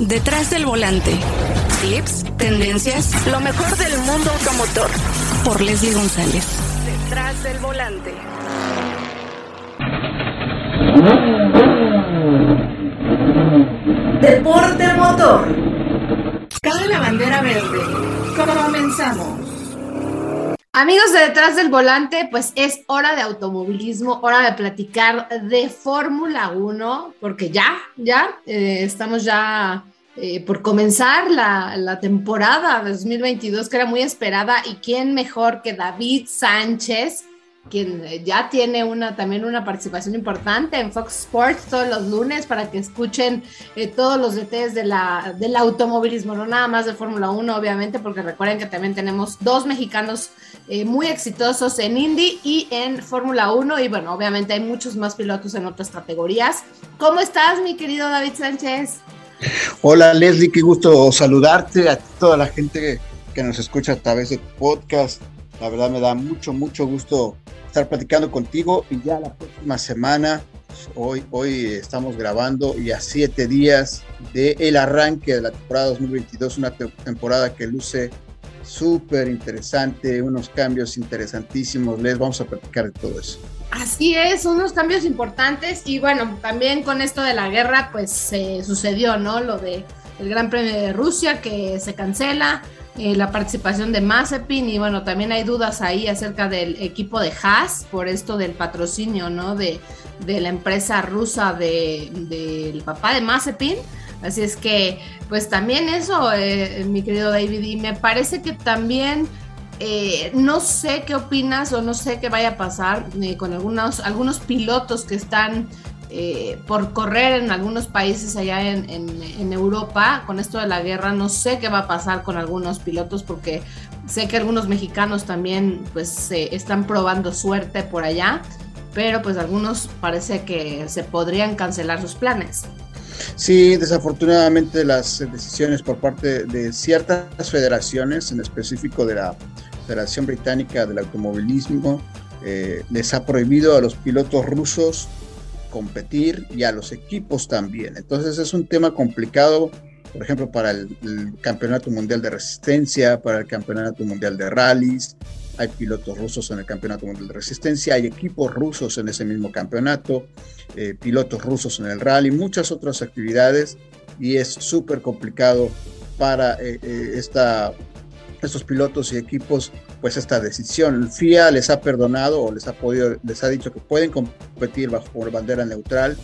Detrás del volante. Tips, tendencias, lo mejor del mundo automotor. Por Leslie González. Detrás del volante. Deporte motor. Cae la bandera verde. Comenzamos. Amigos de detrás del volante, pues es hora de automovilismo, hora de platicar de Fórmula 1, porque ya, ya, eh, estamos ya eh, por comenzar la, la, temporada 2022, que era muy esperada, y quién mejor que David Sánchez, quien ya tiene una, también una participación importante en Fox Sports todos los lunes para que escuchen eh, todos los detalles de la, del automovilismo, no nada más de Fórmula 1, obviamente, porque recuerden que también tenemos dos mexicanos eh, muy exitosos en Indy y en Fórmula 1, y bueno, obviamente hay muchos más pilotos en otras categorías. ¿Cómo estás, mi querido David Sánchez? Hola, Leslie, qué gusto saludarte a toda la gente que nos escucha a través de podcast. La verdad me da mucho, mucho gusto estar platicando contigo y ya la próxima semana, hoy, hoy estamos grabando y a siete días del el arranque de la temporada 2022, una temporada que luce súper interesante, unos cambios interesantísimos. Les vamos a platicar de todo eso. Así es, unos cambios importantes y bueno, también con esto de la guerra pues se sucedió, ¿no? Lo de el Gran Premio de Rusia que se cancela, eh, la participación de Mazepin y bueno, también hay dudas ahí acerca del equipo de Haas por esto del patrocinio, ¿no? De, de la empresa rusa del de, papá de Mazepin. Así es que, pues también eso, eh, mi querido David, y me parece que también, eh, no sé qué opinas o no sé qué vaya a pasar con algunos, algunos pilotos que están eh, por correr en algunos países allá en, Europa con esto de la guerra. No sé qué va a pasar con algunos pilotos porque sé que algunos mexicanos también pues están probando suerte por allá, pero pues algunos parece que se podrían cancelar sus planes. Sí, desafortunadamente las decisiones por parte de ciertas federaciones, en específico de la Federación Británica del Automovilismo, eh, les ha prohibido a los pilotos rusos competir y a los equipos también. Entonces es un tema complicado, por ejemplo, para el, Campeonato Mundial de Resistencia, para el Campeonato Mundial de Rallys. Hay pilotos rusos en el Campeonato Mundial de Resistencia, hay equipos rusos en ese mismo campeonato, eh, pilotos rusos en el rally, muchas otras actividades y es súper complicado para eh, eh, esta estos pilotos y equipos pues esta decisión. El FIA les ha perdonado o les ha podido, les ha dicho que pueden competir bajo bandera neutral,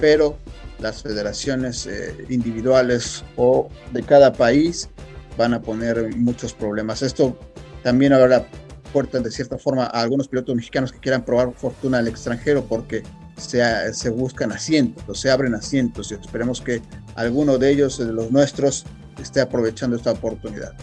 pero las federaciones eh, individuales o de cada país van a poner muchos problemas. Esto también habrá puertas de cierta forma a algunos pilotos mexicanos que quieran probar fortuna al extranjero porque se, se buscan asientos, se abren asientos y esperemos que alguno de ellos, de los nuestros, esté aprovechando esta oportunidad.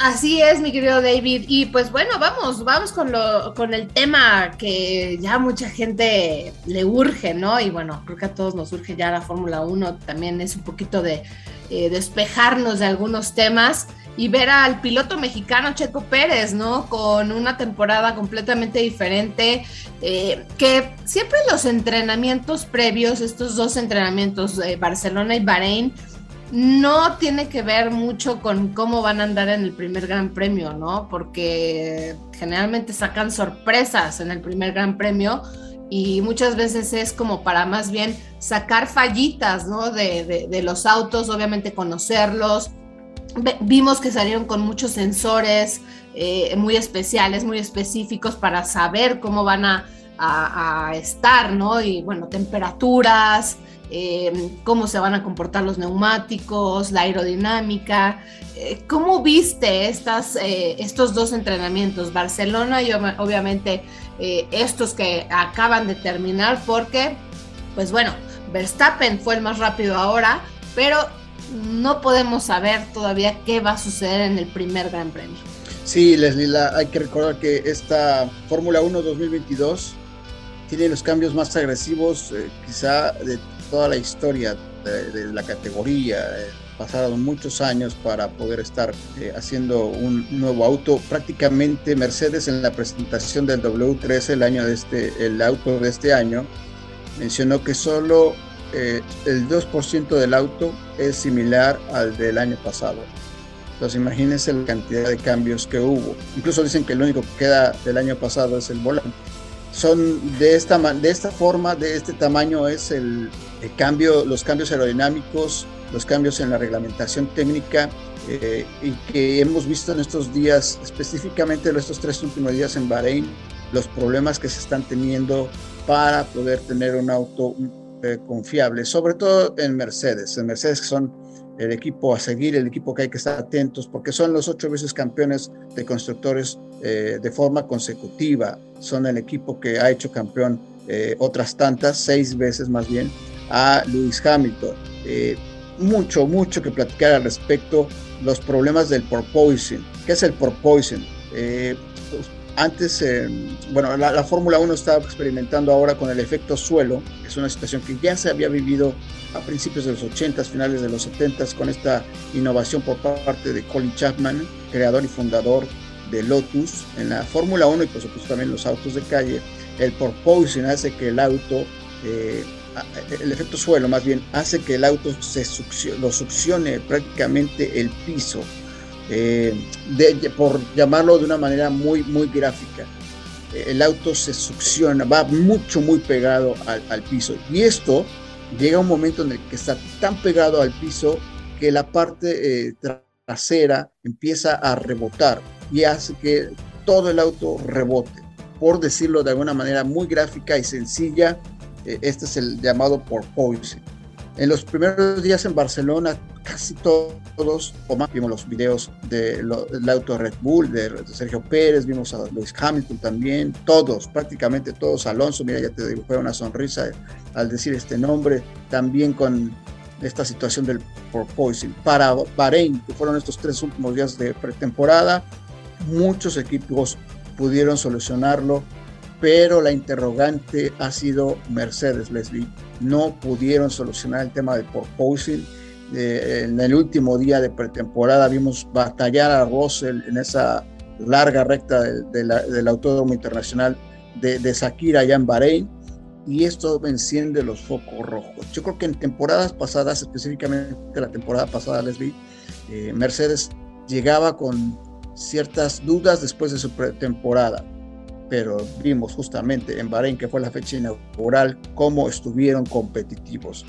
Así es, mi querido David. Y pues bueno, vamos, vamos con lo, con el tema que ya mucha gente le urge, ¿no? Y bueno, creo que a todos nos urge ya la Fórmula 1. También es un poquito de eh, despejarnos de algunos temas y ver al piloto mexicano Checo Pérez, ¿no? Con una temporada completamente diferente, eh, que siempre los entrenamientos previos, estos dos entrenamientos, Barcelona y Bahrein, no tiene que ver mucho con cómo van a andar en el primer Gran Premio, ¿no? Porque generalmente sacan sorpresas en el primer Gran Premio y muchas veces es como para más bien sacar fallitas, ¿no? De, los autos, obviamente conocerlos. Vimos que salieron con muchos sensores eh, muy especiales, muy específicos para saber cómo van a, estar, ¿no? Y bueno, temperaturas, eh, cómo se van a comportar los neumáticos, la aerodinámica. Eh, ¿Cómo viste estas, eh, estos dos entrenamientos, Barcelona y obviamente estos que acaban de terminar? Porque, pues bueno, Verstappen fue el más rápido ahora, pero no podemos saber todavía qué va a suceder en el primer Gran Premio. Sí, Leslie, hay que recordar que esta Fórmula 1 2022 tiene los cambios más agresivos quizá de toda la historia de, la categoría. Eh, pasaron muchos años para poder estar eh, haciendo un nuevo auto. Prácticamente Mercedes en la presentación del W13 el año de este, el auto de este año, mencionó que solo eh, el 2% del auto es similar al del año pasado. Entonces imagínense la cantidad de cambios que hubo. Incluso dicen que lo único que queda del año pasado es el volante. Son de esta, de esta forma, de este tamaño es el, cambio, los cambios aerodinámicos, los cambios en la reglamentación técnica eh, y que hemos visto en estos días, específicamente en estos tres últimos días en Bahrein, los problemas que se están teniendo para poder tener un auto eh, confiable, sobre todo en Mercedes. En Mercedes que son el equipo a seguir, el equipo que hay que estar atentos, porque son los ocho veces campeones de constructores eh, de forma consecutiva. Son el equipo que ha hecho campeón eh, otras tantas, seis veces más bien, a Lewis Hamilton. mucho, mucho que platicar al respecto. Los problemas del porpoising. ¿Qué es el porpoising? Antes, eh, bueno, la, Fórmula 1 está experimentando ahora con el efecto suelo, que es una situación que ya se había vivido a principios de los 80s, finales de los 70s, con esta innovación por parte de Colin Chapman, creador y fundador de Lotus. En la Fórmula 1 y por supuesto también los autos de calle, el porpoising hace que el auto, eh, el efecto suelo más bien, hace que el auto se lo succione prácticamente el piso eh, por llamarlo de una manera muy, muy gráfica. Eh, el auto se succiona, va mucho, muy pegado al, piso. Y esto llega a un momento en el que está tan pegado al piso que la parte eh, trasera empieza a rebotar y hace que todo el auto rebote. Por decirlo de alguna manera muy gráfica y sencilla, este es el llamado porpoising. En los primeros días en Barcelona, casi todos, o más, vimos los videos del auto Red Bull, de Sergio Pérez, vimos a Luis Hamilton también, todos, prácticamente todos, Alonso, mira, ya te dibujé una sonrisa al decir este nombre, también con esta situación del porpoising. Para Bahrein, que fueron estos tres últimos días de pretemporada, muchos equipos pudieron solucionarlo pero la interrogante ha sido Mercedes, Leslie. No pudieron solucionar el tema del porpoising. Eh, en el último día de pretemporada vimos batallar a Russell en esa larga recta del Autódromo Internacional de, de Sakira allá en Bahrein y esto enciende los focos rojos. Yo creo que en temporadas pasadas, específicamente la temporada pasada, Leslie, eh, Mercedes llegaba con ciertas dudas después de su pretemporada pero vimos justamente en Bahrein, que fue la fecha inaugural, cómo estuvieron competitivos.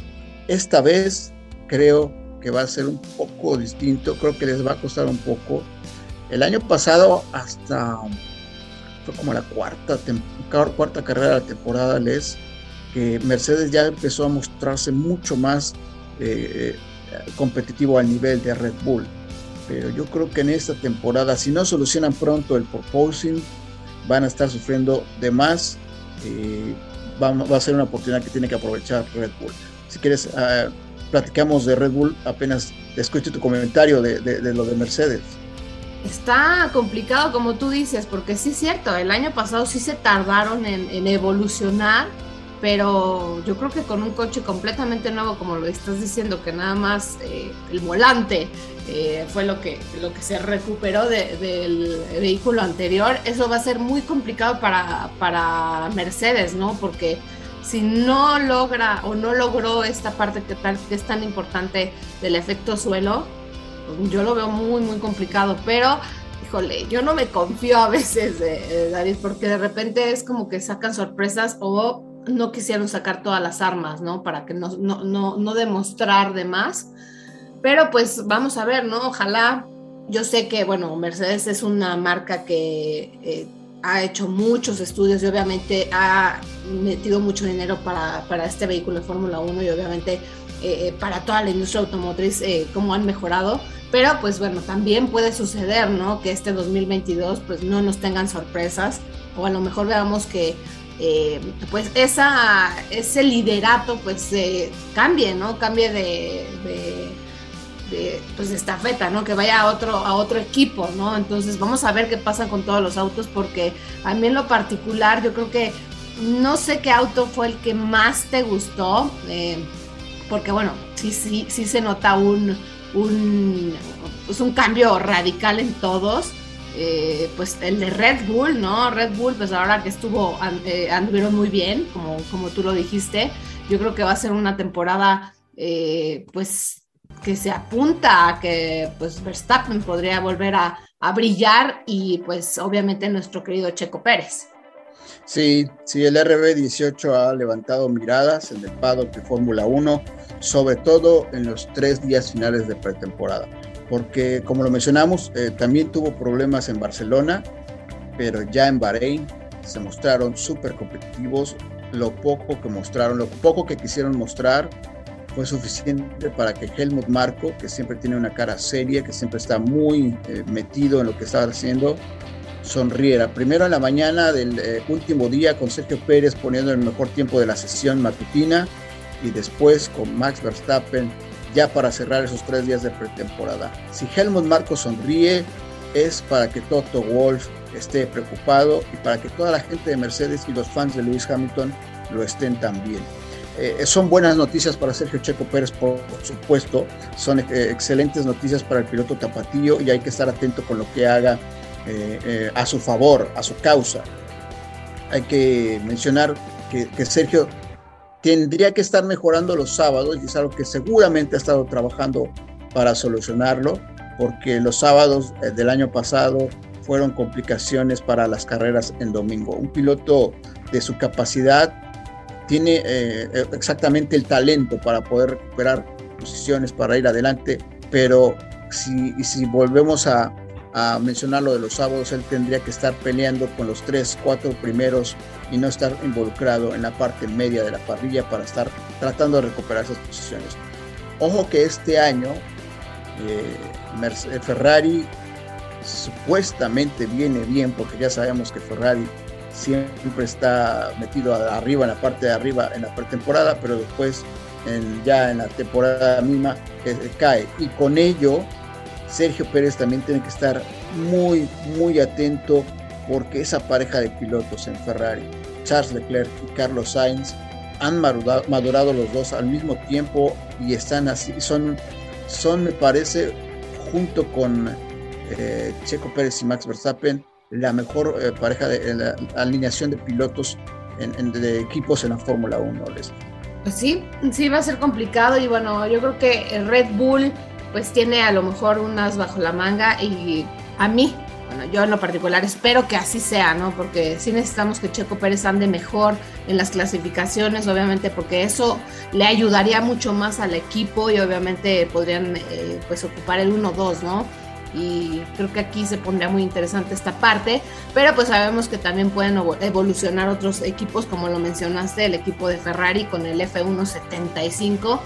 Esta vez creo que va a ser un poco distinto, creo que les va a costar un poco. El año pasado hasta fue como la cuarta, cuarta carrera de la temporada, les que Mercedes ya empezó a mostrarse mucho más eh, competitivo al nivel de Red Bull. Pero yo creo que en esta temporada, si no solucionan pronto el proposing, van a estar sufriendo de más. y va, a ser una oportunidad que tiene que aprovechar Red Bull. Si quieres, ah, platicamos de Red Bull, apenas escucho tu comentario de, lo de Mercedes. Está complicado, como tú dices, porque sí es cierto, el año pasado sí se tardaron en evolucionar pero yo creo que con un coche completamente nuevo, como lo estás diciendo, que nada más eh, el volante eh, fue lo que, lo que se recuperó del vehículo anterior, eso va a ser muy complicado para, para Mercedes, ¿no? Porque si no logra o no logró esta parte que, que es tan importante del efecto suelo, yo lo veo muy, muy complicado, pero híjole, yo no me confío a veces, eh, David, porque de repente es como que sacan sorpresas o no quisieron sacar todas las armas, ¿no? Para que no, no, no, demostrar de más. Pero pues vamos a ver, ¿no? Ojalá. Yo sé que, bueno, Mercedes es una marca que eh, ha hecho muchos estudios y obviamente ha metido mucho dinero para, para este vehículo de Fórmula 1 y obviamente eh, eh, para toda la industria automotriz, cómo han mejorado. Pero pues bueno, también puede suceder, ¿no? Que este 2022 pues no nos tengan sorpresas o a lo mejor veamos que eh, pues esa, ese liderato pues eh, cambie, ¿no? Cambie de, de, pues estafeta, ¿no? Que vaya a otro, a otro equipo, ¿no? Entonces vamos a ver qué pasa con todos los autos porque a mí en lo particular yo creo que no sé qué auto fue el que más te gustó, eh, porque bueno, sí, sí, sí se nota un, un, pues un cambio radical en todos eh, pues el de Red Bull, ¿no? Red Bull, pues ahora que estuvo, eh, anduvieron muy bien, como, como tú lo dijiste. Yo creo que va a ser una temporada, eh, pues, que se apunta a que, pues, Verstappen podría volver a, brillar y, pues, obviamente nuestro querido Checo Pérez. Sí, sí, el RB18 ha levantado miradas en el paddock de Fórmula 1, sobre todo en los tres días finales de pretemporada porque como lo mencionamos, eh, también tuvo problemas en Barcelona, pero ya en Bahrein se mostraron súper competitivos. Lo poco que mostraron, lo poco que quisieron mostrar fue suficiente para que Helmut Marco, que siempre tiene una cara seria, que siempre está muy eh, metido en lo que estaba haciendo, sonriera. Primero en la mañana del eh, último día con Sergio Pérez poniendo el mejor tiempo de la sesión matutina y después con Max Verstappen ya para cerrar esos tres días de pretemporada. Si Helmut Marco sonríe, es para que Toto Wolf esté preocupado y para que toda la gente de Mercedes y los fans de Lewis Hamilton lo estén también. Eh, son buenas noticias para Sergio Checo Pérez, por, supuesto, son eh, excelentes noticias para el piloto tapatío y hay que estar atento con lo que haga eh, a su favor, a su causa. Hay que mencionar que, que Sergio tendría que estar mejorando los sábados y es algo que seguramente ha estado trabajando para solucionarlo, porque los sábados eh, del año pasado fueron complicaciones para las carreras en domingo. Un piloto de su capacidad tiene eh, eh, exactamente el talento para poder recuperar posiciones, para ir adelante, pero si, si volvemos a, a mencionar lo de los sábados, él tendría que estar peleando con los tres, cuatro primeros y no estar involucrado en la parte media de la parrilla para estar tratando de recuperar esas posiciones. Ojo que este año eh, Ferrari supuestamente viene bien, porque ya sabemos que Ferrari siempre está metido arriba, en la parte de arriba en la pretemporada, pero después ya en la temporada misma eh, cae. Y con ello Sergio Pérez también tiene que estar muy, muy atento porque esa pareja de pilotos en Ferrari, Charles Leclerc y Carlos Sainz, han madurado, los dos al mismo tiempo y están así, son, son me parece, junto con eh, Checo Pérez y Max Verstappen, la mejor eh, pareja de la alineación de pilotos en, de equipos en la Fórmula 1. Pues sí, sí va a ser complicado y bueno, yo creo que Red Bull pues tiene a lo mejor unas bajo la manga y a mí, bueno, yo en lo particular espero que así sea, ¿no? Porque sí necesitamos que Checo Pérez ande mejor en las clasificaciones, obviamente, porque eso le ayudaría mucho más al equipo y obviamente podrían eh, pues ocupar el 1-2, ¿no? y creo que aquí se pondría muy interesante esta parte, pero pues sabemos que también pueden evolucionar otros equipos, como lo mencionaste, el equipo de Ferrari con el F175,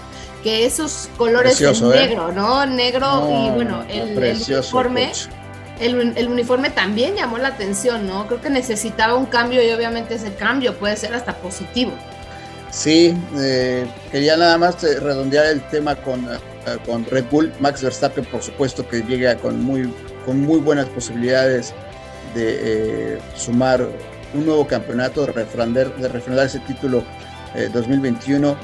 que esos colores en ¿eh? negro, ¿no? Negro y bueno, el, uniforme. El, uniforme también llamó la atención, ¿no? Creo que necesitaba un cambio y obviamente ese cambio puede ser hasta positivo. Sí, eh, quería nada más eh, redondear el tema con eh, con Red Bull. Max Verstappen, por supuesto, que llega con muy, con muy buenas posibilidades de eh, sumar un nuevo campeonato, de refrendar, de refrendar ese título 2021, eh,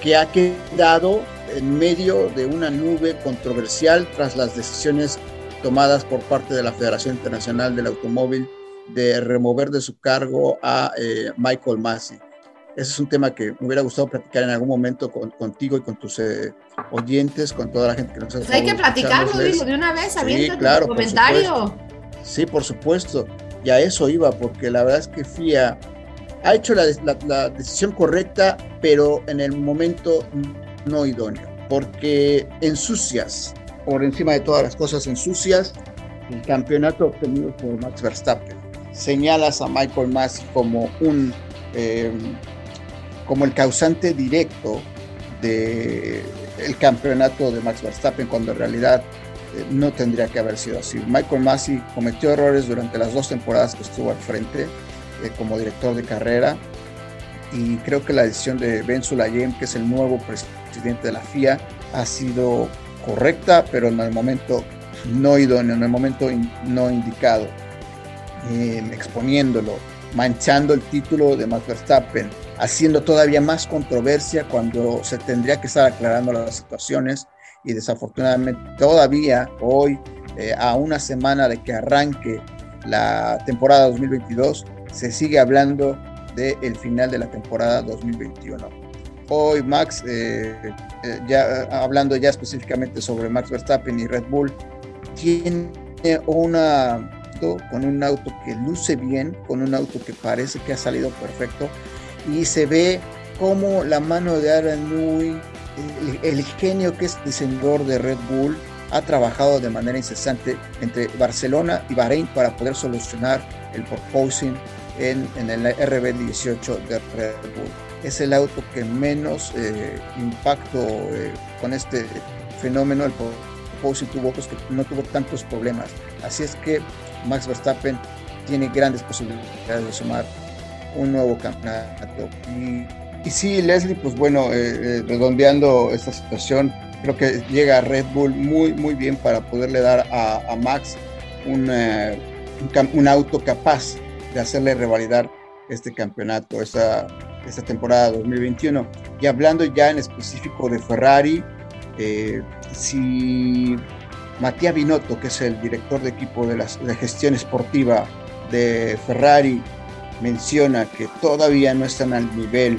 que ha quedado en medio de una nube controversial tras las decisiones tomadas por parte de la Federación Internacional del Automóvil de remover de su cargo a Michael Massey. Ese es un tema que me hubiera gustado platicar en algún momento contigo y con tus eh, oyentes, con toda la gente que nos ha pues Hay que platicarlo, de una vez, sí, claro, comentario. sí, por supuesto. Y a eso iba, porque la verdad es que FIA ha hecho la, la decisión correcta, pero en el momento no idóneo, porque ensucias, por encima de todas las cosas, ensucias el campeonato obtenido por Max Verstappen. Señalas a Michael Massey como un eh, como el causante directo del el campeonato de Max Verstappen, cuando en realidad eh, no tendría que haber sido así. Michael Massey cometió errores durante las dos temporadas que estuvo al frente eh, como director de carrera. Y creo que la decisión de Ben Sulayem, que es el nuevo presidente de la FIA, ha sido correcta, pero en el momento no idóneo, en el momento no indicado, eh, exponiéndolo, manchando el título de Max Verstappen, haciendo todavía más controversia cuando se tendría que estar aclarando las situaciones. Y desafortunadamente todavía hoy eh, a una semana de que arranque la temporada 2022, se sigue hablando del final de la temporada 2021. Hoy Max, eh, eh, ya hablando ya específicamente sobre Max Verstappen y Red Bull, tiene una con un auto que luce bien, con un auto que parece que ha salido perfecto y se ve como la mano de Aaron Newey, el, genio que es diseñador de Red Bull, ha trabajado de manera incesante entre Barcelona y Bahrein para poder solucionar el proposing en, en el RB18 de Red Bull. Es el auto que menos eh, impacto eh, con este fenómeno, el proposing tuvo, pues, que no tuvo tantos problemas. Así es que Max Verstappen tiene grandes posibilidades de sumar un nuevo campeonato. Y, y sí, Leslie, pues bueno, eh, redondeando esta situación, creo que llega Red Bull muy, muy bien para poderle dar a, Max un, un, auto capaz hacerle revalidar este campeonato, esta, esta temporada 2021. Y hablando ya en específico de Ferrari, eh, si Matías Binotto, que es el director de equipo de, la gestión esportiva de Ferrari, menciona que todavía no están al nivel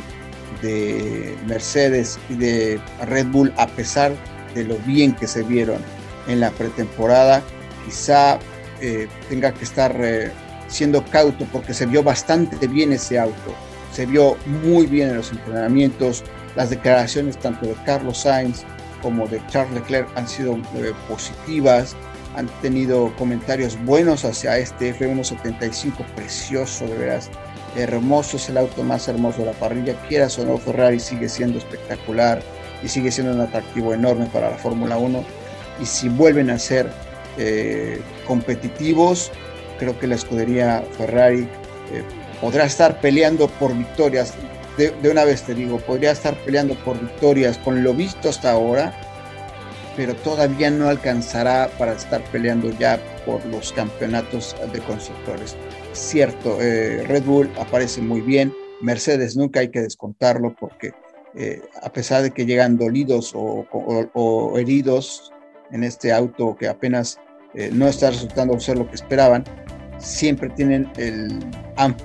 de Mercedes y de Red Bull a pesar de lo bien que se vieron en la pretemporada, quizá eh, tenga que estar eh, siendo cauto porque se vio bastante bien ese auto, se vio muy bien en los entrenamientos, las declaraciones tanto de Carlos Sainz como de Charles Leclerc han sido eh, positivas, han tenido comentarios buenos hacia este F175 precioso, de veras. Hermoso es el auto más hermoso de la parrilla, quieras o no, Ferrari sigue siendo espectacular y sigue siendo un atractivo enorme para la Fórmula 1. Y si vuelven a ser eh, competitivos, creo que la escudería Ferrari eh, podrá estar peleando por victorias de, una vez te digo, podría estar peleando por victorias con lo visto hasta ahora, pero todavía no alcanzará para estar peleando ya por los campeonatos de constructores. Cierto, eh, Red Bull aparece muy bien, Mercedes nunca hay que descontarlo porque eh, a pesar de que llegan dolidos o, heridos en este auto que apenas no está resultando ser lo que esperaban, siempre tienen el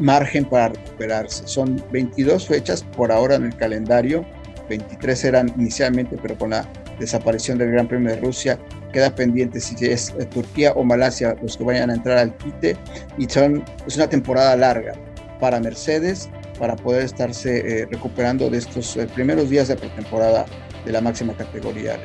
margen para recuperarse. Son 22 fechas por ahora en el calendario, 23 eran inicialmente, pero con la desaparición del Gran Premio de Rusia queda pendiente si es eh, Turquía o Malasia los que vayan a entrar al quite y son, es una temporada larga para Mercedes para poder estarse eh, recuperando de estos eh, primeros días de pretemporada de la máxima categoría.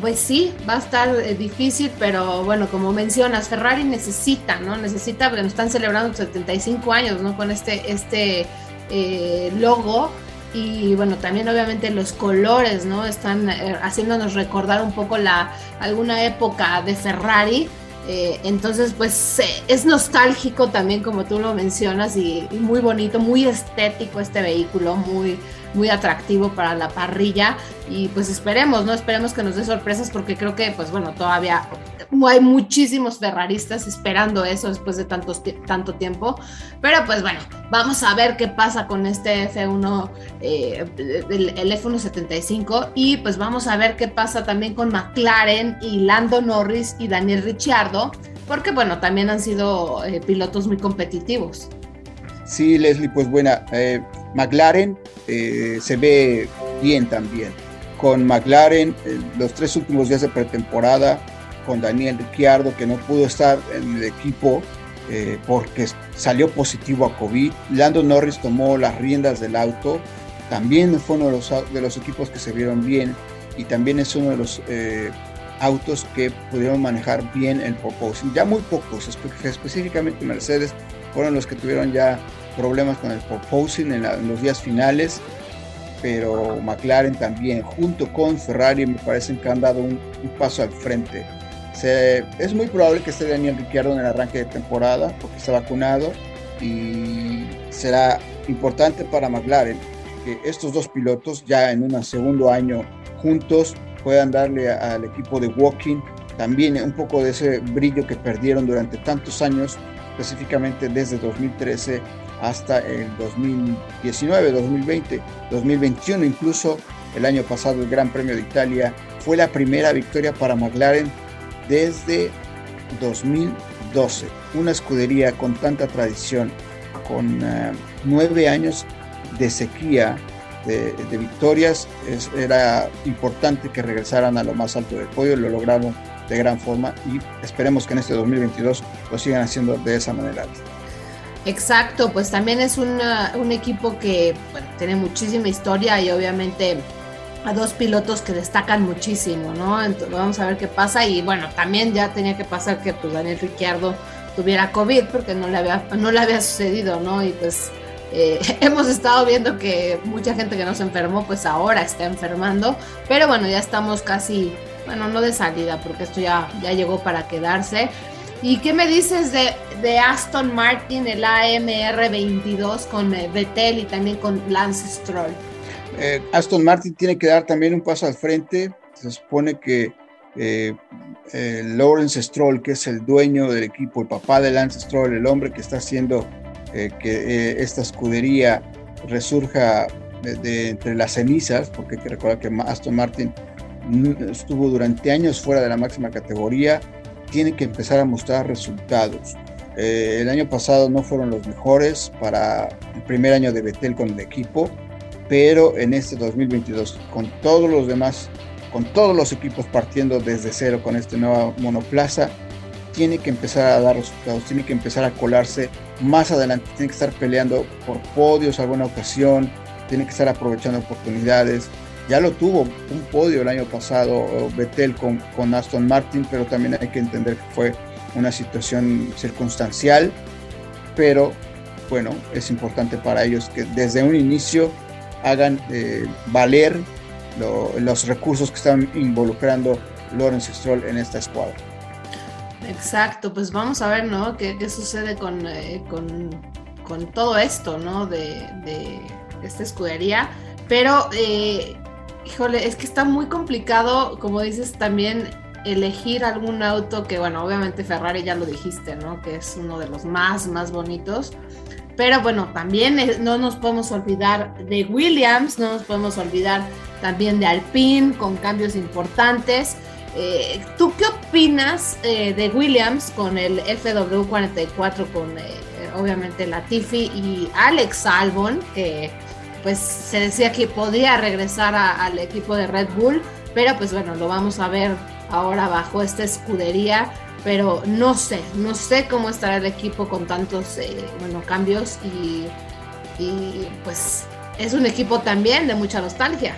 Pues sí, va a estar eh, difícil, pero bueno, como mencionas, Ferrari necesita, ¿no? Necesita, porque nos están celebrando 75 años, ¿no? Con este, este eh, logo. Y bueno, también obviamente los colores, ¿no? Están eh, haciéndonos recordar un poco la, alguna época de Ferrari. entonces, pues es nostálgico también, como tú lo mencionas, y, y muy bonito, muy estético este vehículo, muy, muy atractivo para la parrilla y pues esperemos, ¿no? Esperemos que nos dé sorpresas porque creo que pues bueno, todavía hay muchísimos ferraristas esperando eso después de tantos, tanto tiempo, pero pues bueno, vamos a ver qué pasa con este F1, eh, el, F175 y pues vamos a ver qué pasa también con McLaren y Lando Norris y Daniel Ricciardo, porque bueno, también han sido eh, pilotos muy competitivos. Sí, Leslie, pues buena. Eh, McLaren eh, se ve bien también. Con McLaren, eh, los tres últimos días de pretemporada, con Daniel Ricciardo, que no pudo estar en el equipo porque salió positivo a COVID. Lando Norris tomó las riendas del auto. También fue uno de los, de los equipos que se vieron bien y también es uno de los autos que pudieron manejar bien el proposing. Ya muy pocos, específicamente Mercedes, fueron los que tuvieron ya problemas con el proposing en, los días finales, pero McLaren también, junto con Ferrari, me parecen que han dado un, paso al frente. es muy probable que esté Daniel Ricciardo en el arranque de temporada, porque está vacunado, y será importante para McLaren que estos dos pilotos ya en un segundo año juntos puedan darle al equipo de Walking también un poco de ese brillo que perdieron durante tantos años específicamente desde 2013 hasta el 2019, 2020, 2021 incluso. El año pasado el Gran Premio de Italia fue la primera victoria para McLaren desde 2012. Una escudería con tanta tradición, con eh, nueve años de sequía de, victorias, era importante que regresaran a lo más alto del podio, lo lograron de gran forma y esperemos que en este 2022 lo sigan haciendo de esa manera. Exacto, pues también es un equipo que tiene muchísima historia y obviamente a dos pilotos que destacan muchísimo, ¿no? Entonces, vamos a ver qué pasa y bueno, también ya tenía que pasar que pues Daniel Ricciardo tuviera COVID porque no le había, no le había sucedido, ¿no? Y pues eh, hemos estado viendo que mucha gente que no se enfermó pues ahora está enfermando, pero bueno, ya estamos casi, bueno, no de salida porque esto ya, ya llegó para quedarse. ¿Y qué me dices de, de Aston Martin, el AMR 22 con eh, Vettel y también con Lance Stroll? Eh, Aston Martin tiene que dar también un paso al frente. Se supone que eh, Lawrence Stroll, que es el dueño del equipo, el papá de Lance Stroll, el hombre que está haciendo que esta escudería resurja de, entre las cenizas, porque hay que recordar que Aston Martin estuvo durante años fuera de la máxima categoría, tiene que empezar a mostrar resultados. el año pasado no fueron los mejores para el primer año de Betel con el equipo, pero en este 2022, con todos los demás, con todos los equipos partiendo desde cero con este nuevo monoplaza, tiene que empezar a dar resultados, tiene que empezar a colarse más adelante, tiene que estar peleando por podios alguna ocasión, tiene que estar aprovechando oportunidades. Ya lo tuvo un podio el año pasado Vettel con, con Aston Martin, pero también hay que entender que fue una situación circunstancial, pero bueno, es importante para ellos que desde un inicio hagan eh, valer los recursos que están involucrando Lawrence Stroll en esta escuadra. Exacto, pues vamos a ver, ¿no? ¿Qué, sucede con, eh, con, con, todo esto, ¿no? De, de esta escudería. Pero, eh, híjole, es que está muy complicado, como dices, también elegir algún auto que, bueno, obviamente Ferrari ya lo dijiste, ¿no? Que es uno de los más, más bonitos. Pero bueno, también no nos podemos olvidar de Williams, no nos podemos olvidar también de Alpine con cambios importantes. Eh, ¿Tú qué opinas eh, de Williams con el FW44, con eh, obviamente Latifi y Alex Albon, que pues se decía que podría regresar al equipo de Red Bull, pero pues bueno, lo vamos a ver ahora bajo esta escudería pero no sé, no sé cómo estará el equipo con tantos eh, bueno, cambios y, pues es un equipo también de mucha nostalgia.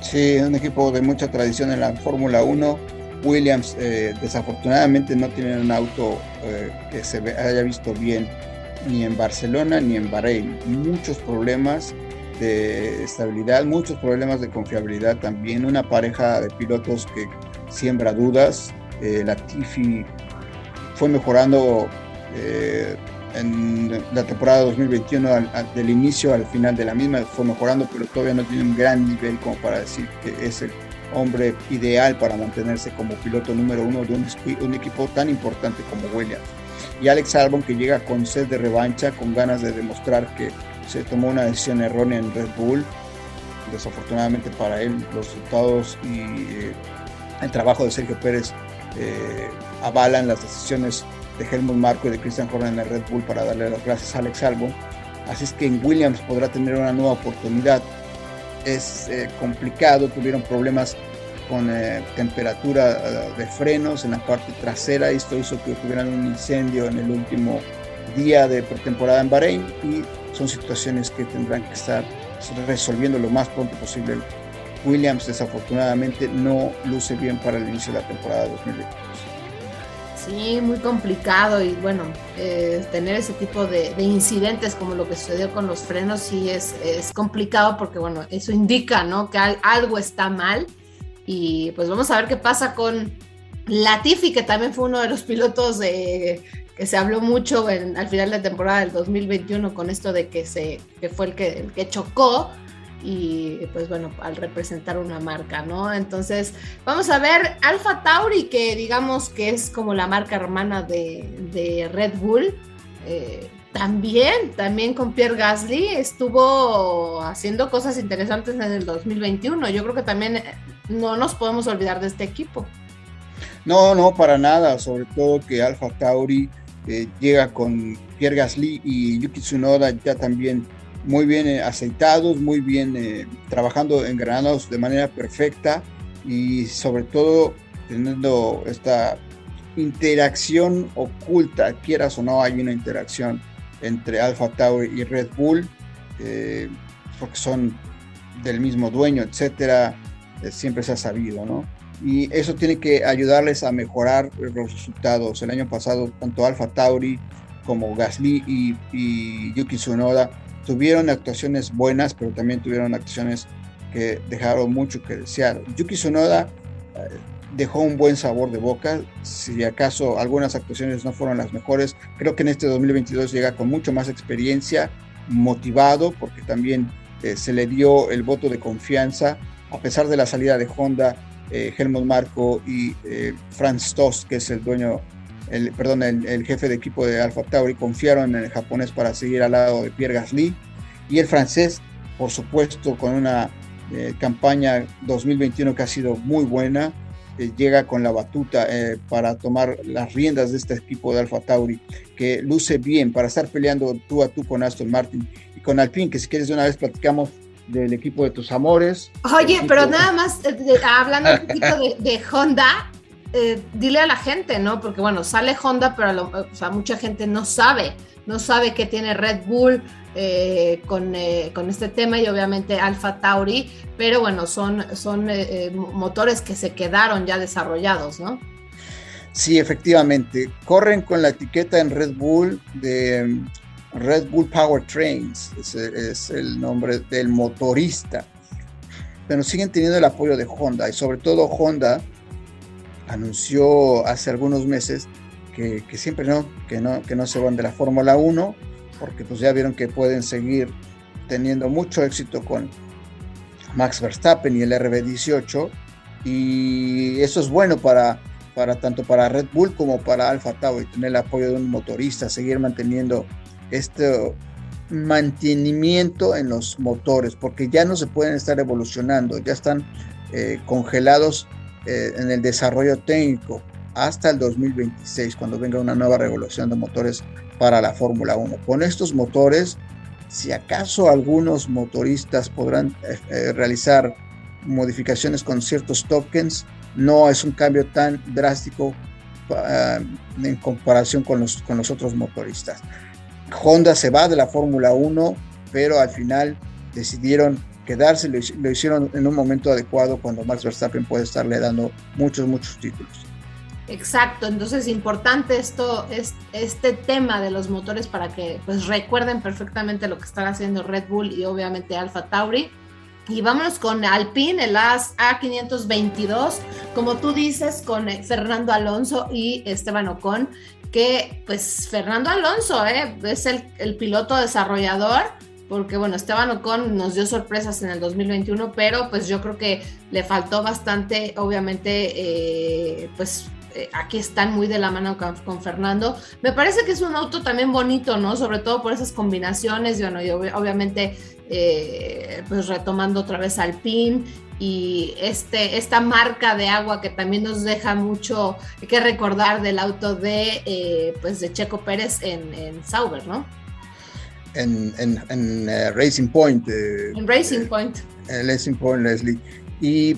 Sí, es un equipo de mucha tradición en la Fórmula 1. Williams eh, desafortunadamente no tiene un auto eh, que se haya visto bien ni en Barcelona ni en Bahrein. Muchos problemas de estabilidad, muchos problemas de confiabilidad también. Una pareja de pilotos que siembra dudas eh, la Tifi fue mejorando eh, en la temporada 2021, del inicio al final de la misma, fue mejorando, pero todavía no tiene un gran nivel como para decir que es el hombre ideal para mantenerse como piloto número uno de un, equipo tan importante como Williams. Y Alex Albon que llega con sed de revancha, con ganas de demostrar que se tomó una decisión errónea en Red Bull. Desafortunadamente para él los resultados y eh, el trabajo de Sergio Pérez eh, avalan las decisiones de Helmut Marko y de Christian Horner en Red Bull para darle las gracias a Alex Albon. Así es que en Williams podrá tener una nueva oportunidad. Es eh, complicado, tuvieron problemas con eh, temperatura de frenos en la parte trasera. Esto hizo que tuvieran un incendio en el último día de pretemporada en Bahrein y son situaciones que tendrán que estar resolviendo lo más pronto posible Williams desafortunadamente no luce bien para el inicio de la temporada 2022. Sí, muy complicado y bueno, eh, tener ese tipo de, incidentes como lo que sucedió con los frenos sí es, es complicado porque bueno, eso indica ¿no? que algo está mal y pues vamos a ver qué pasa con Latifi, que también fue uno de los pilotos de, que se habló mucho al final de temporada del 2021 con esto de que, se, que fue el que, el que chocó y pues bueno, al representar una marca, ¿no? Entonces, vamos a ver Alfa Tauri, que digamos que es como la marca hermana de, Red Bull. Eh, también, también con Pierre Gasly estuvo haciendo cosas interesantes en el 2021. Yo creo que también eh, no nos podemos olvidar de este equipo. No, no, para nada, sobre todo que Alfa Tauri eh, llega con Pierre Gasly y Yuki Tsunoda ya también muy bien eh, aceitados, muy bien eh, trabajando en granados de manera perfecta y sobre todo teniendo esta interacción oculta, quieras o no, hay una interacción entre Alfa Tauri y Red Bull, porque son del mismo dueño, etcétera, siempre se ha sabido, ¿no? Y eso tiene que ayudarles a mejorar los resultados. El año pasado, tanto Alfa Tauri como Gasly y, Yuki Tsunoda tuvieron actuaciones buenas, pero también tuvieron actuaciones que dejaron mucho que desear. Yuki Tsunoda eh, dejó un buen sabor de boca, si acaso algunas actuaciones no fueron las mejores, creo que en este 2022 llega con mucho más experiencia, motivado, porque también eh, se le dio el voto de confianza, a pesar de la salida de Honda, eh, Helmut Marco y eh, Franz Tost, que es el dueño, el, perdón, el, jefe de equipo de Alfa Tauri, confiaron en el japonés para seguir al lado de Pierre Gasly. Y el francés, por supuesto, con una eh, campaña 2021 que ha sido muy buena, llega con la batuta para tomar las riendas de este equipo de Alfa Tauri, que luce bien para estar peleando tú a tú con Aston Martin y con Alpine, que si quieres de una vez platicamos del equipo de tus amores. Oye, pero nada más, eh, hablando un poquito de, Honda, eh, dile a la gente, ¿no? Porque bueno, sale Honda, pero o sea, mucha gente no sabe, no sabe que tiene Red Bull eh, con, con, este tema y obviamente Alfa Tauri, pero bueno, son, son motores que se quedaron ya desarrollados, ¿no? Sí, efectivamente. Corren con la etiqueta en Red Bull de Red Bull Powertrains, ese es el nombre del motorista. Pero siguen teniendo el apoyo de Honda y sobre todo Honda anunció hace algunos meses que, siempre no que, no, que no se van de la Fórmula 1 porque pues ya vieron que pueden seguir teniendo mucho éxito con Max Verstappen y el RB18 y eso es bueno para, para tanto para Red Bull como para Alfa Tauri tener el apoyo de un motorista, seguir manteniendo este mantenimiento en los motores, porque ya no se pueden estar evolucionando, ya están eh, congelados eh, en el desarrollo técnico hasta el 2026, cuando venga una nueva revolución de motores para la Fórmula 1. Con estos motores, si acaso algunos motoristas podrán eh, realizar modificaciones con ciertos tokens, no es un cambio tan drástico en comparación con los, con los otros motoristas. Honda se va de la Fórmula 1, pero al final decidieron quedarse, lo, hicieron en un momento adecuado cuando Max Verstappen puede estarle dando muchos, muchos títulos. Exacto, entonces importante esto, es, este tema de los motores para que pues recuerden perfectamente lo que están haciendo Red Bull y obviamente Alfa Tauri. Y vámonos con Alpine, el AS A522, como tú dices, con Fernando Alonso y Esteban Ocon, que pues Fernando Alonso ¿eh? es el, piloto desarrollador, porque bueno, Esteban Ocon nos dio sorpresas en el 2021, pero pues yo creo que le faltó bastante, obviamente, eh, pues eh, aquí están muy de la mano con, Fernando. Me parece que es un auto también bonito, ¿no? Sobre todo por esas combinaciones, bueno, y obviamente pues retomando otra vez al PIN y este, esta marca de agua que también nos deja mucho que recordar del auto de, eh, pues de Checo Pérez en, en Sauber, ¿no? En, en, eh, Racing Point. Eh, en Racing Point. En Racing Point, Leslie. Y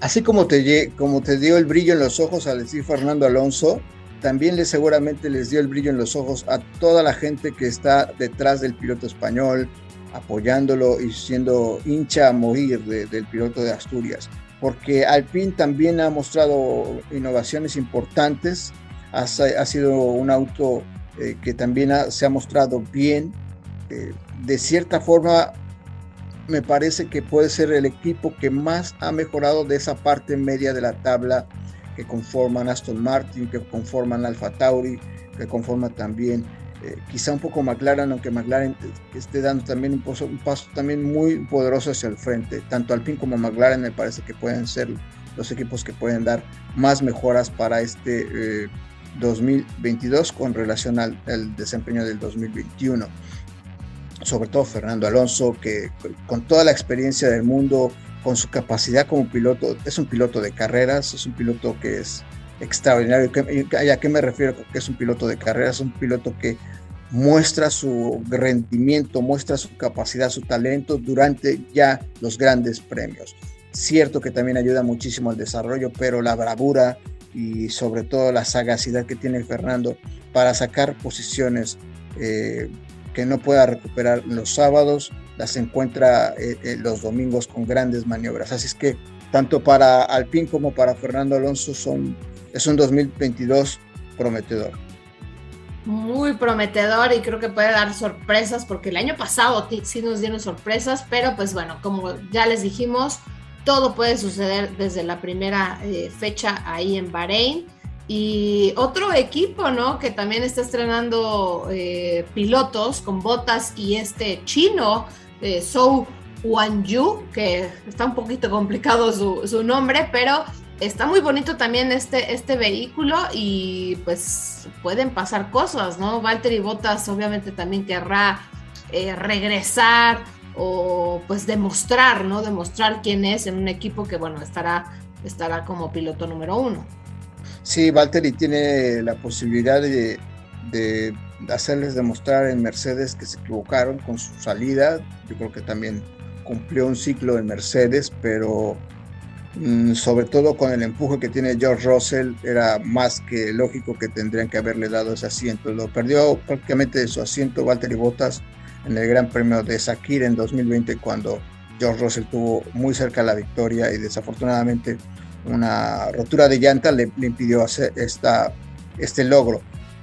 así como te, dio el brillo en los ojos al decir Fernando Alonso, también le, seguramente les dio el brillo en los ojos a toda la gente que está detrás del piloto español, apoyándolo y siendo hincha a morir del piloto de Asturias, porque Alpine también ha mostrado innovaciones importantes, ha, sido un auto eh, que también se ha mostrado bien, eh, de cierta forma me parece que puede ser el equipo que más ha mejorado de esa parte media de la tabla que conforman Aston Martin, que conforman Alfa Tauri, que conforman también eh, quizá un poco McLaren, aunque McLaren esté dando también un paso, un paso, también muy poderoso hacia el frente. Tanto Alpine como McLaren me parece que pueden ser los equipos que pueden dar más mejoras para este 2022 eh, con relación al, desempeño del 2021. Sobre todo Fernando Alonso, que con toda la experiencia del mundo, con su capacidad como piloto, es un piloto de carreras, es un piloto que es extraordinario. ¿Y a qué me refiero? Que es un piloto de carrera, es un piloto que muestra su rendimiento, muestra su capacidad, su talento durante ya los grandes premios. Cierto que también ayuda muchísimo al desarrollo, pero la bravura y sobre todo la sagacidad que tiene Fernando para sacar posiciones eh, que no pueda recuperar los sábados, las encuentra eh, eh, los domingos con grandes maniobras. Así es que tanto para Alpine como para Fernando Alonso son, es un 2022 prometedor. Muy prometedor y creo que puede dar sorpresas porque el año pasado sí nos dieron sorpresas, pero pues bueno, como ya les dijimos, todo puede suceder desde la primera eh, fecha ahí en Bahrein. Y otro equipo, ¿no? Que también está estrenando eh, pilotos con botas y este chino, eh, Zhou Wanyu, que está un poquito complicado su, nombre, pero está muy bonito también este, este vehículo y pues pueden pasar cosas, ¿no? Valtteri Bottas obviamente también querrá eh, regresar o pues demostrar, ¿no? Demostrar quién es en un equipo que, bueno, estará, estará como piloto número uno. Sí, Valtteri tiene la posibilidad de, hacerles demostrar en Mercedes que se equivocaron con su salida. Yo creo que también cumplió un ciclo en Mercedes, pero mm, sobre todo con el empuje que tiene George Russell, era más que lógico que tendrían que haberle dado ese asiento. Lo perdió prácticamente de su asiento Valtteri Bottas en el Gran Premio de Sakir en 2020 cuando George Russell tuvo muy cerca la victoria y desafortunadamente una rotura de llanta le, impidió hacer esta, este logro.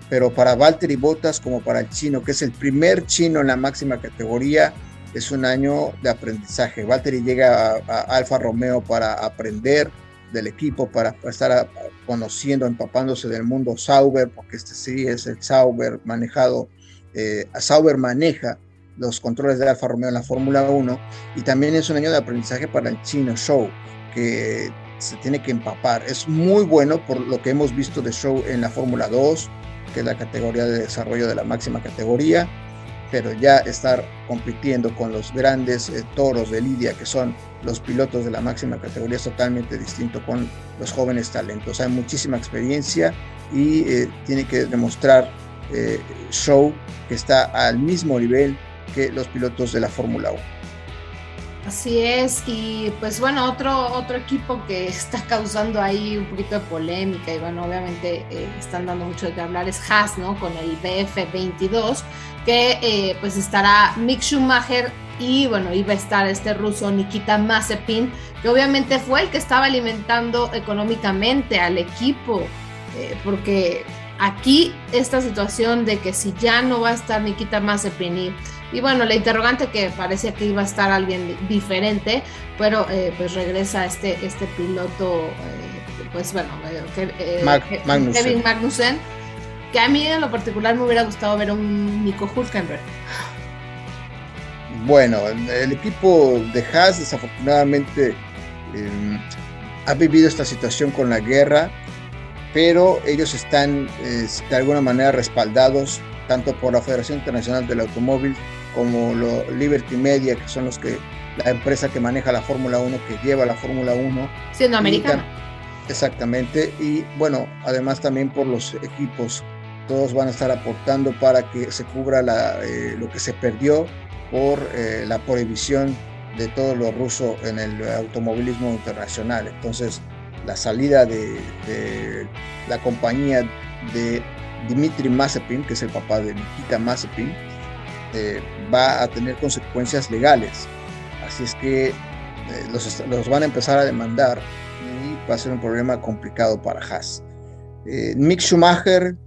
Pero para Valtteri Bottas como para el chino, que es el primer chino en la máxima categoría, es un año de aprendizaje. Valtteri llega a, Alfa Romeo para aprender del equipo, para, estar conociendo, empapándose del mundo Sauber, porque este sí es el Sauber manejado, eh, Sauber maneja los controles de Alfa Romeo en la Fórmula 1 y también es un año de aprendizaje para el chino Show, que se tiene que empapar. Es muy bueno por lo que hemos visto de Show en la Fórmula 2, que es la categoría de desarrollo de la máxima categoría, pero ya estar compitiendo con los grandes eh, toros de Lidia, que son los pilotos de la máxima categoría, es totalmente distinto con los jóvenes talentos. Hay muchísima experiencia y eh, tiene que demostrar eh, Show que está al mismo nivel que los pilotos de la Fórmula 1. Así es, y pues bueno, otro, otro equipo que está causando ahí un poquito de polémica y bueno, obviamente eh, están dando mucho de qué hablar es Haas, ¿no? Con el BF22, que eh, pues estará Mick Schumacher y bueno, iba a estar este ruso Nikita Mazepin, que obviamente fue el que estaba alimentando económicamente al equipo, eh, porque aquí esta situación de que si ya no va a estar Nikita Mazepin y y bueno, la interrogante que parecía que iba a estar alguien diferente, pero eh, pues regresa este, este piloto, eh, pues bueno, eh, Kevin Magnussen, que a mí en lo particular me hubiera gustado ver un Nico Hulkenberg. Bueno, el equipo de Haas desafortunadamente em, ha vivido esta situación con la guerra, pero ellos están de alguna manera respaldados tanto por la Federación Internacional del Automóvil como lo Liberty Media, que son los que la empresa que maneja la Fórmula 1, que lleva la Fórmula 1. Siendo americana. Exactamente, y bueno, además también por los equipos, todos van a estar aportando para que se cubra la, eh, lo que se perdió por eh, la prohibición de todo lo ruso en el automovilismo internacional. Entonces, la salida de, la compañía de Dmitry Mazepin, que es el papá de Nikita Mazepin, eh, va a tener consecuencias legales. Así es que eh, los, van a empezar a demandar y va a ser un problema complicado para Haas. Eh, Mick Schumacher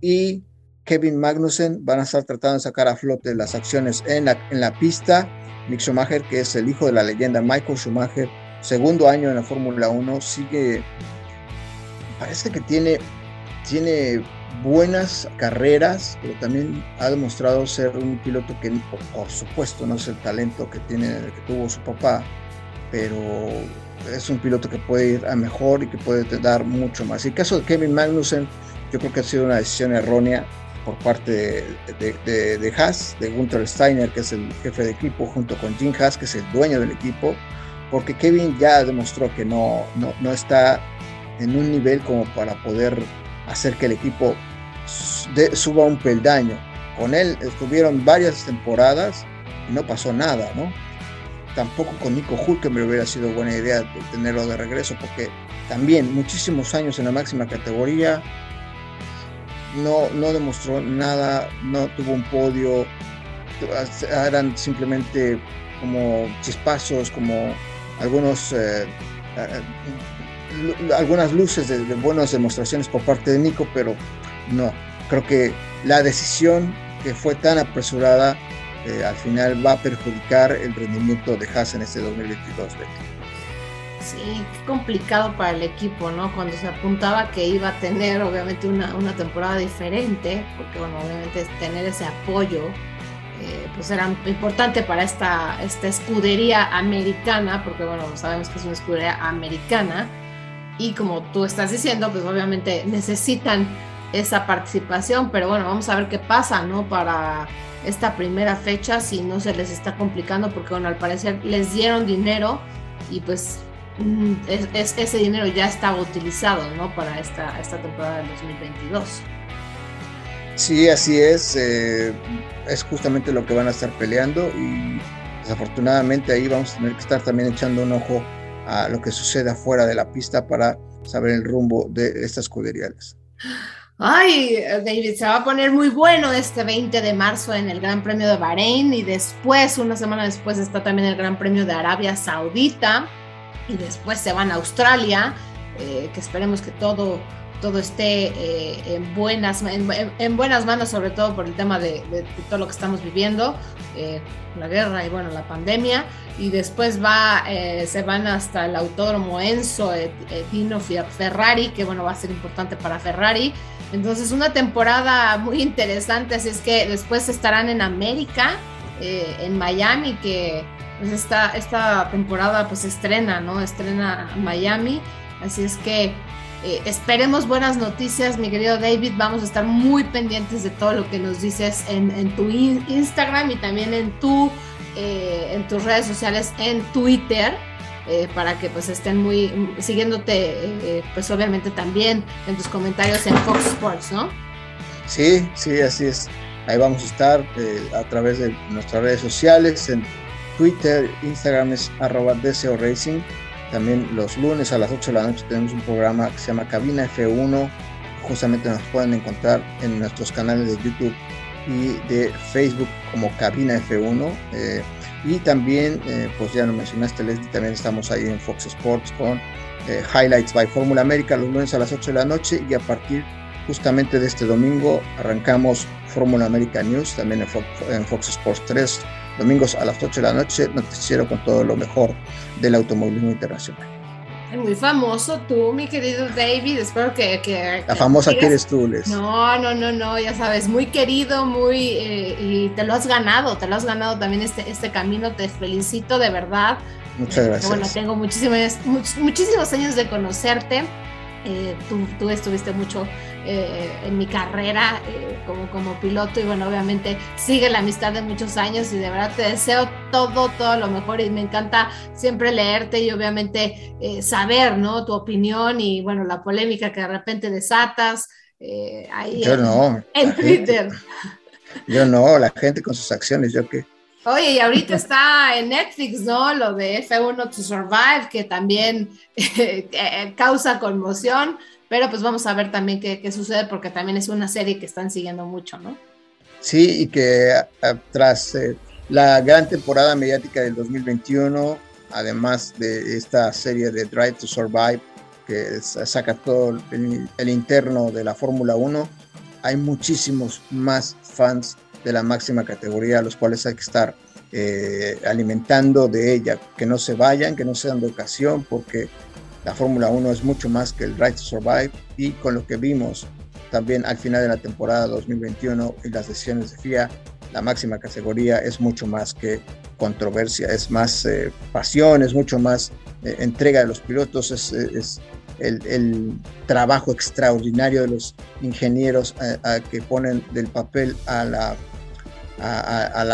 y Kevin Magnussen van a estar tratando de sacar a flote las acciones en la, en la pista. Mick Schumacher, que es el hijo de la leyenda Michael Schumacher, segundo año en la Fórmula 1, sigue, parece que tiene, tiene buenas carreras, pero también ha demostrado ser un piloto que, por, supuesto, no es el talento que, tiene, que tuvo su papá, pero es un piloto que puede ir a mejor y que puede dar mucho más. Y el caso de Kevin Magnussen, yo creo que ha sido una decisión errónea por parte de, de, de, Haas, de Gunther Steiner, que es el jefe de equipo, junto con Jim Haas, que es el dueño del equipo, porque Kevin ya demostró que no, no, no está en un nivel como para poder hacer que el equipo suba un peldaño. Con él estuvieron varias temporadas y no pasó nada, ¿no? Tampoco con Nico me hubiera sido buena idea tenerlo de regreso, porque también muchísimos años en la máxima categoría, no, no demostró nada, no tuvo un podio, eran simplemente como chispazos, como algunos, eh, eh, algunas luces de, buenas demostraciones por parte de Nico, pero no, creo que la decisión que fue tan apresurada eh, al final va a perjudicar el rendimiento de Haas en este 2022. Sí, qué complicado para el equipo, ¿no? Cuando se apuntaba que iba a tener obviamente una, una temporada diferente, porque bueno, obviamente tener ese apoyo eh, pues era importante para esta, esta escudería americana, porque bueno, sabemos que es una escudería americana, y como tú estás diciendo, pues obviamente necesitan esa participación, pero bueno, vamos a ver qué pasa, ¿no? Para esta primera fecha, si no se les está complicando, porque bueno, al parecer les dieron dinero y pues Mm, es, ese dinero ya estaba utilizado ¿no? para esta, esta temporada del 2022. Sí, así es. Eh, es justamente lo que van a estar peleando y desafortunadamente ahí vamos a tener que estar también echando un ojo a lo que sucede afuera de la pista para saber el rumbo de estas escuderías. Ay, David, se va a poner muy bueno este 20 de marzo en el Gran Premio de Bahrein y después, una semana después, está también el Gran Premio de Arabia Saudita y después se van a Australia, eh, que esperemos que todo, todo esté eh, en, buenas, en, buenas manos, sobre todo por el tema de, todo lo que estamos viviendo, eh, la guerra y bueno, la pandemia, y después va, se van hasta el Autódromo Enzo Dino Ferrari, que bueno, va a ser importante para Ferrari. Entonces, una temporada muy interesante, así es que después estarán en América, en Miami, que pues esta, esta temporada pues estrena, ¿no? Estrena Miami, así es que eh, esperemos buenas noticias, mi querido David, vamos a estar muy pendientes de todo lo que nos dices en, tu Instagram y también en, tu, eh, en tus redes sociales, en Twitter. Eh, para que pues estén muy siguiéndote pues obviamente también en tus comentarios en Fox Sports, ¿no? Sí, sí, así es. Ahí vamos a estar a través de nuestras redes sociales, en Twitter, Instagram es arroba deseo racing. También los lunes a las 8 de la noche tenemos un programa que se llama Cabina F1. Justamente nos pueden encontrar en nuestros canales de YouTube y de Facebook como Cabina F1. Eh, y también, eh, pues ya lo mencionaste, Leslie, también estamos ahí en Fox Sports con eh, Highlights by Fórmula América los lunes a las 8 de la noche y a partir justamente de este domingo arrancamos Fórmula América News también en Fox, en Fox Sports 3 domingos a las 8 de la noche, noticiero con todo lo mejor del automovilismo internacional. Muy famoso tú, mi querido David. Espero que. la famosa que eres tú, Les. No, no, no, no, ya sabes, muy querido, muy. Eh, y te lo has ganado, te lo has ganado también este, este camino. Te felicito de verdad. Muchas gracias. Bueno, tengo muchísimos, muchísimos años de conocerte. Eh, tú, tú, estuviste mucho eh, en mi carrera eh, como, como piloto y bueno, obviamente sigue la amistad de muchos años y de verdad te deseo todo, todo lo mejor y me encanta siempre leerte y obviamente saber, ¿no? Tu opinión y bueno, la polémica que de repente desatas ahí yo no, en Twitter. yo no, la gente con sus acciones, yo qué. Oye, y ahorita está en Netflix, ¿no? Lo de F1 to Survive, que también causa conmoción. Pero pues vamos a ver también qué, sucede porque también es una serie que están siguiendo mucho, ¿no? Sí, y que tras eh, la gran temporada mediática del 2021, además de esta serie de Drive to Survive, que saca todo el, interno de la Fórmula 1, hay muchísimos más fans de la máxima categoría, a los cuales hay que estar eh, alimentando de ella, que no se vayan, que no sean de ocasión, porque la Fórmula 1 es mucho más que el Right to Survive y con lo que vimos también al final de la temporada 2021 y las decisiones de FIA, la máxima categoría es mucho más que controversia, es más eh, pasión, es mucho más eh, entrega de los pilotos, es, el, trabajo extraordinario de los ingenieros eh, que ponen del papel a la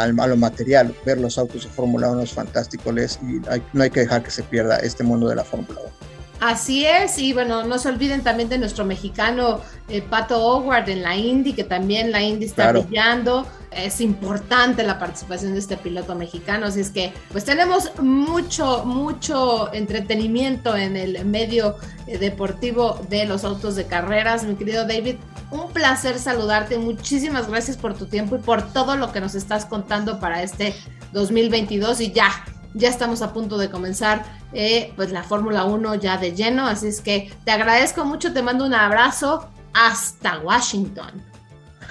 lo material. Ver los autos de Fórmula 1 es fantástico, les, y no hay que dejar que se pierda este mundo de la Fórmula 1. Así es, y bueno, no se olviden también de nuestro mexicano eh, Pato Howard en la Indy, que también la Indy está brillando. Es importante la participación de este piloto mexicano, así es que pues tenemos mucho, mucho entretenimiento en el medio eh, deportivo de los autos de carreras. Mi querido David, un placer saludarte, muchísimas gracias por tu tiempo y por todo lo que nos estás contando para este 2022 y ya, ya estamos a punto de comenzar eh, pues la Fórmula 1 ya de lleno, así es que te agradezco mucho, te mando un abrazo hasta Washington.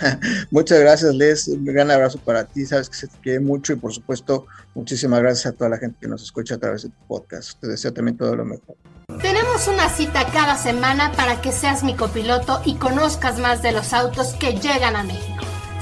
Muchas gracias, Les. Un gran abrazo para ti. Sabes que se te quiere mucho y, por supuesto, muchísimas gracias a toda la gente que nos escucha a través de tu podcast. Te deseo también todo lo mejor. Tenemos una cita cada semana para que seas mi copiloto y conozcas más de los autos que llegan a México.